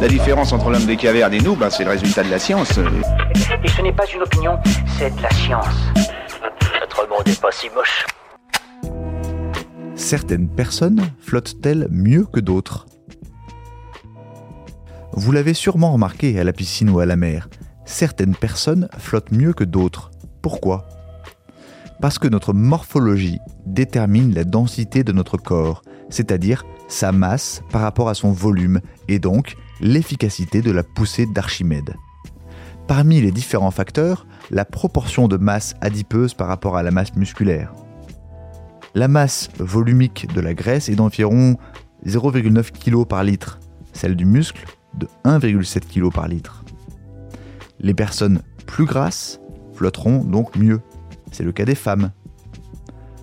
La différence entre l'homme des cavernes et nous, ben, c'est le résultat de la science. Et ce n'est pas une opinion, c'est de la science. Notre monde n'est pas si moche. Certaines personnes flottent-elles mieux que d'autres? Vous l'avez sûrement remarqué à la piscine ou à la mer, certaines personnes flottent mieux que d'autres. Pourquoi? Parce que notre morphologie détermine la densité de notre corps, c'est-à-dire sa masse par rapport à son volume et donc l'efficacité de la poussée d'Archimède. Parmi les différents facteurs, la proportion de masse adipeuse par rapport à la masse musculaire. La masse volumique de la graisse est d'environ 0,9 kg par litre, celle du muscle de 1,7 kg par litre. Les personnes plus grasses flotteront donc mieux. C'est le cas des femmes.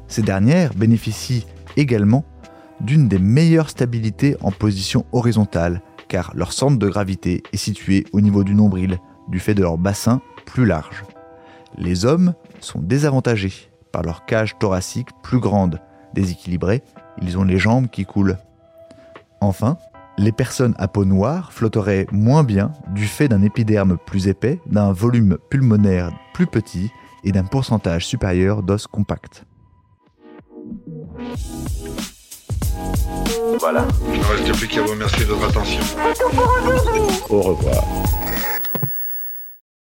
Ces dernières bénéficient également d'une des meilleures stabilités en position horizontale, car leur centre de gravité est situé au niveau du nombril, du fait de leur bassin plus large. Les hommes sont désavantagés par leur cage thoracique plus grande. Déséquilibrés, ils ont les jambes qui coulent. Enfin, les personnes à peau noire flotteraient moins bien du fait d'un épiderme plus épais, d'un volume pulmonaire plus petit et d'un pourcentage supérieur d'os compacts. Voilà. Il ne reste plus qu'à vous remercier de votre attention. Au revoir.